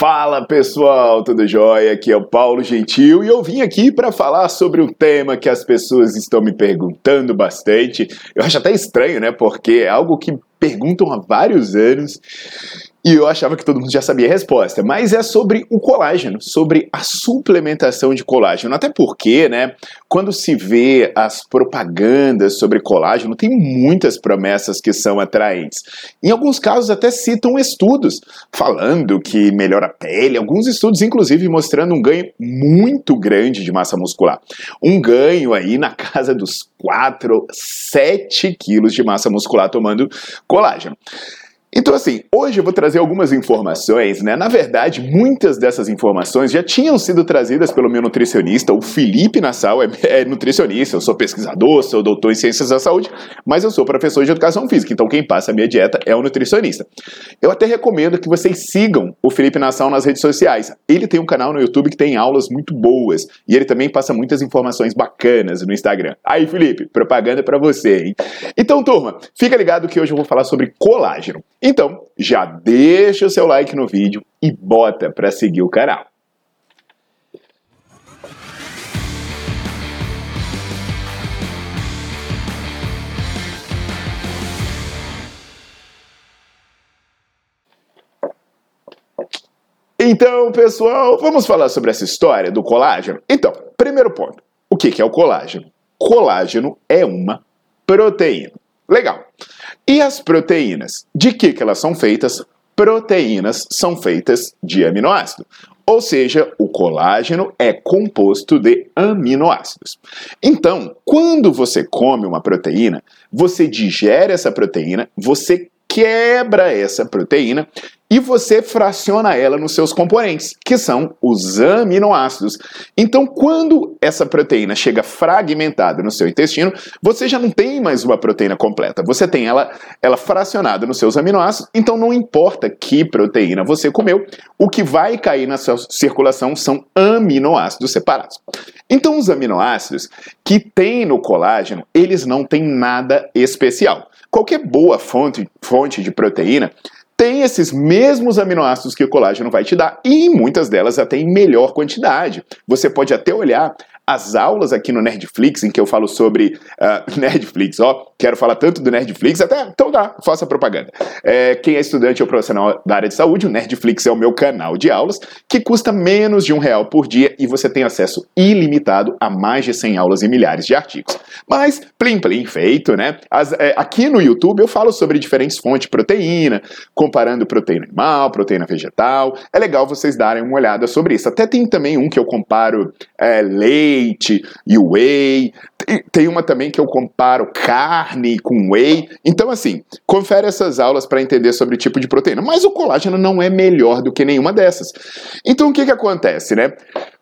Fala pessoal, tudo jóia? Aqui é o Paulo Gentil e eu vim aqui para falar sobre um tema que as pessoas estão me perguntando bastante. Eu acho até estranho, né? Porque é algo que perguntam há vários anos e eu achava que todo mundo já sabia a resposta, mas é sobre o colágeno, sobre a suplementação de colágeno. Até porque, né, quando se vê as propagandas sobre colágeno, tem muitas promessas que são atraentes. Em alguns casos até citam estudos falando que melhora a pele, alguns estudos inclusive mostrando um ganho muito grande de massa muscular. Um ganho aí na casa dos 4, 7 quilos de massa muscular tomando colágeno. Então, assim, hoje eu vou trazer algumas informações, né? Na verdade, muitas dessas informações já tinham sido trazidas pelo meu nutricionista, o Felipe Nassau é, é, nutricionista, eu sou pesquisador, sou doutor em ciências da saúde, mas eu sou professor de educação física, então quem passa a minha dieta é o nutricionista. Eu até recomendo que vocês sigam o Felipe Nassau nas redes sociais. Ele tem um canal no YouTube que tem aulas muito boas e ele também passa muitas informações bacanas no Instagram. Aí, Felipe, propaganda para você, hein? Então, turma, fica ligado que hoje eu vou falar sobre colágeno. Então, já deixa o seu like no vídeo e bota para seguir o canal. Então, pessoal, vamos falar sobre essa história do colágeno? Então, primeiro ponto: o que é o colágeno? Colágeno é uma proteína. Legal. E as proteínas? De que, que elas são feitas? Proteínas são feitas de aminoácido. Ou seja, o colágeno é composto de aminoácidos. Então, quando você come uma proteína, você digere essa proteína, você quebra essa proteína e você fraciona ela nos seus componentes, que são os aminoácidos. Então, quando essa proteína chega fragmentada no seu intestino, você já não tem mais uma proteína completa. Você tem ela, ela fracionada nos seus aminoácidos. Então, não importa que proteína você comeu, o que vai cair na sua circulação são aminoácidos separados. Então, os aminoácidos que tem no colágeno, eles não têm nada especial. Qualquer boa fonte, fonte de proteína tem esses mesmos aminoácidos que o colágeno vai te dar e muitas delas até em melhor quantidade. Você pode até olhar as aulas aqui no Nerdflix, em que eu falo sobre uh, Nerdflix, ó, quero falar tanto do Nerdflix, até, então dá, faça propaganda. É, quem é estudante ou profissional da área de saúde, o Nerdflix é o meu canal de aulas, que custa menos de um real por dia e você tem acesso ilimitado a mais de 100 aulas e milhares de artigos. Mas, plim plim, feito, né? As, é, aqui no YouTube eu falo sobre diferentes fontes de proteína, comparando proteína animal, proteína vegetal, é legal vocês darem uma olhada sobre isso. Até tem também um que eu comparo é, leite, leite e whey. Tem uma também que eu comparo carne com whey. Então, assim, confere essas aulas para entender sobre tipo de proteína. Mas o colágeno não é melhor do que nenhuma dessas. Então, o que, que acontece, né?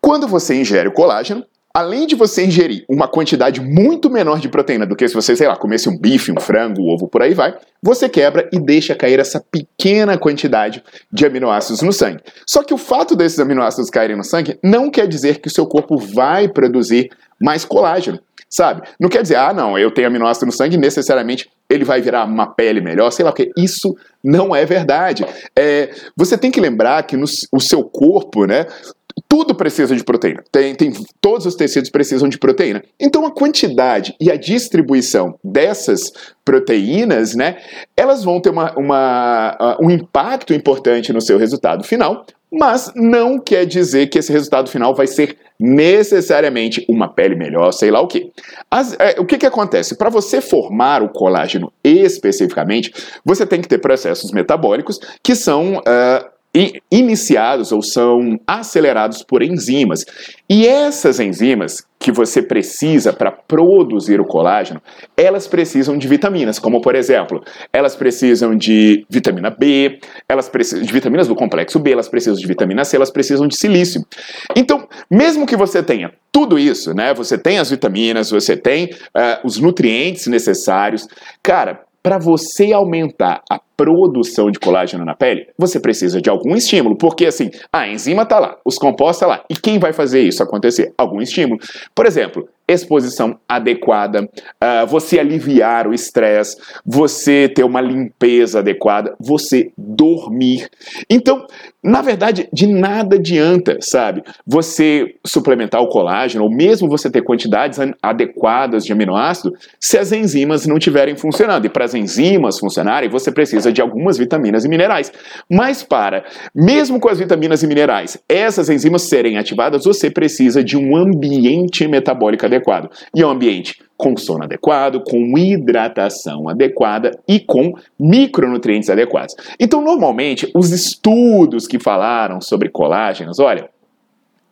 Quando você ingere o colágeno, além de você ingerir uma quantidade muito menor de proteína do que se você, sei lá, comesse um bife, um frango, um ovo, por aí vai, você quebra e deixa cair essa pequena quantidade de aminoácidos no sangue. Só que o fato desses aminoácidos caírem no sangue não quer dizer que o seu corpo vai produzir mais colágeno, sabe? Não quer dizer, ah, não, eu tenho aminoácido no sangue, necessariamente ele vai virar uma pele melhor, sei lá o que. Isso não é verdade. É, você tem que lembrar que no, o seu corpo, né, tudo precisa de proteína. Tem, tem, todos os tecidos precisam de proteína. Então a quantidade e a distribuição dessas proteínas, né, elas vão ter uma, uma, um impacto importante no seu resultado final, mas não quer dizer que esse resultado final vai ser necessariamente uma pele melhor, sei lá o que. É, o que, que acontece? Para você formar o colágeno especificamente, você tem que ter processos metabólicos que são uh, iniciados ou são acelerados por enzimas. E essas enzimas que você precisa para produzir o colágeno, elas precisam de vitaminas, como por exemplo, elas precisam de vitamina B, elas precisam de vitaminas do complexo B, elas precisam de vitamina C, elas precisam de silício. Então, mesmo que você tenha tudo isso, né? Você tem as vitaminas, você tem uh, os nutrientes necessários, cara, para você aumentar a produção de colágeno na pele, você precisa de algum estímulo, porque assim, a enzima está lá, os compostos tá lá. E quem vai fazer isso acontecer? Algum estímulo. Por exemplo, exposição adequada, uh, você aliviar o estresse, você ter uma limpeza adequada, você dormir. Então, na verdade, de nada adianta, sabe? Você suplementar o colágeno, ou mesmo você ter quantidades adequadas de aminoácido, se as enzimas não estiverem funcionando. E para as enzimas funcionarem, você precisa de algumas vitaminas e minerais. Mas para, mesmo com as vitaminas e minerais, essas enzimas serem ativadas, você precisa de um ambiente metabólico adequado adequado. E é um ambiente com sono adequado, com hidratação adequada e com micronutrientes adequados. Então, normalmente, os estudos que falaram sobre colágenos, olha,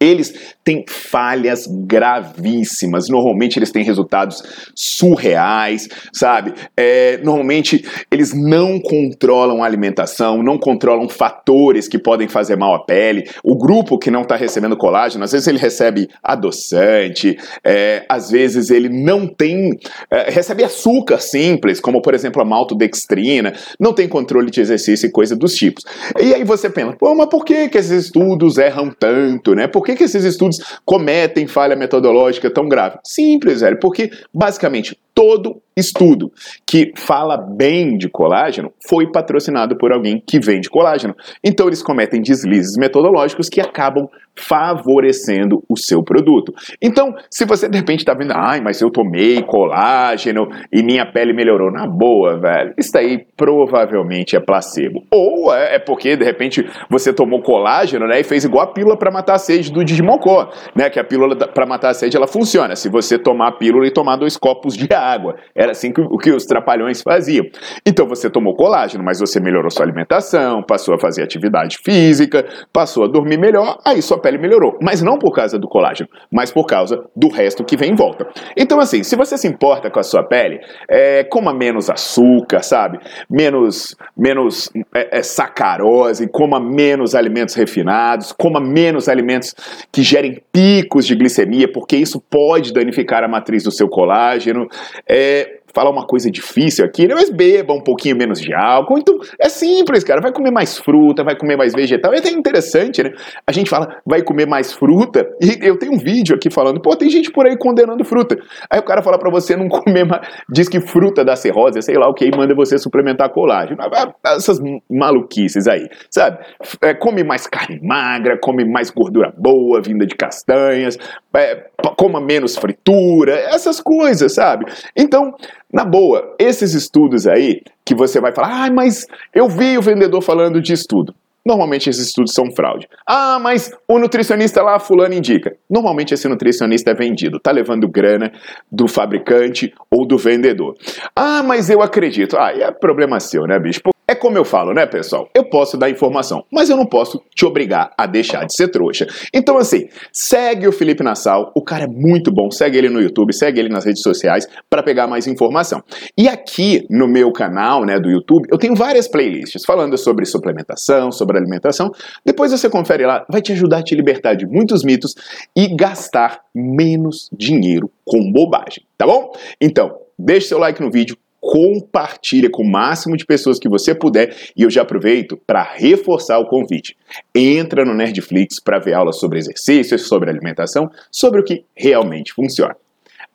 eles têm falhas gravíssimas. Normalmente eles têm resultados surreais, sabe? É, normalmente eles não controlam a alimentação, não controlam fatores que podem fazer mal à pele. O grupo que não está recebendo colágeno, às vezes ele recebe adoçante, é, às vezes ele não tem. É, recebe açúcar simples, como por exemplo a maltodextrina, não tem controle de exercício e coisa dos tipos. E aí você pensa, pô, mas por que, que esses estudos erram tanto, né? Por que, que esses estudos cometem falha metodológica tão grave? Simples, velho, porque basicamente todo estudo que fala bem de colágeno foi patrocinado por alguém que vende colágeno. Então eles cometem deslizes metodológicos que acabam favorecendo o seu produto. Então, se você de repente está vendo, ai, mas eu tomei colágeno e minha pele melhorou, na boa, velho, isso aí provavelmente é placebo. Ou é, é porque de repente você tomou colágeno, né, e fez igual a pílula para matar a sede do Digimocó, né, que a pílula para matar a sede ela funciona. Se você tomar a pílula e tomar dois copos de água, era assim que, o que os trapalhões faziam. Então você tomou colágeno, mas você melhorou sua alimentação, passou a fazer atividade física, passou a dormir melhor, aí sua pele melhorou. Mas não por causa do colágeno, mas por causa do resto que vem em volta. Então, assim, se você se importa com a sua pele, é, coma menos açúcar, sabe? Menos, menos é, é, sacarose, coma menos alimentos refinados, coma menos alimentos que gerem picos de glicemia, porque isso pode danificar a matriz do seu colágeno. É, falar uma coisa difícil aqui, né? mas beba um pouquinho menos de álcool. Então é simples, cara. Vai comer mais fruta, vai comer mais vegetal. É até interessante, né? A gente fala, vai comer mais fruta. E eu tenho um vídeo aqui falando, pô, tem gente por aí condenando fruta. Aí o cara fala para você não comer mais, diz que fruta dá cirrose, sei lá o que, e manda você suplementar colágeno. Essas maluquices aí, sabe? É, come mais carne magra, come mais gordura boa, vinda de castanhas, é, coma menos fritura, essas coisas, sabe? Então, na boa, esses estudos aí que você vai falar, ah, mas eu vi o vendedor falando de estudo. Normalmente esses estudos são fraude. Ah, mas o nutricionista lá, fulano indica. Normalmente esse nutricionista é vendido, tá levando grana do fabricante ou do vendedor. Ah, mas eu acredito. Ah, é problema seu, né, bicho? É como eu falo, né, pessoal? Eu posso dar informação, mas eu não posso te obrigar a deixar de ser trouxa. Então, assim, segue o Felipe Nassau, o cara é muito bom, segue ele no YouTube, segue ele nas redes sociais para pegar mais informação. E aqui no meu canal, né, do YouTube, eu tenho várias playlists falando sobre suplementação, sobre alimentação. Depois você confere lá, vai te ajudar a te libertar de muitos mitos e gastar menos dinheiro com bobagem, tá bom? Então, deixe seu like no vídeo, compartilha com o máximo de pessoas que você puder e eu já aproveito para reforçar o convite. Entra no Nerdflix para ver aulas sobre exercícios, sobre alimentação, sobre o que realmente funciona.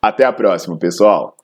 Até a próxima, pessoal!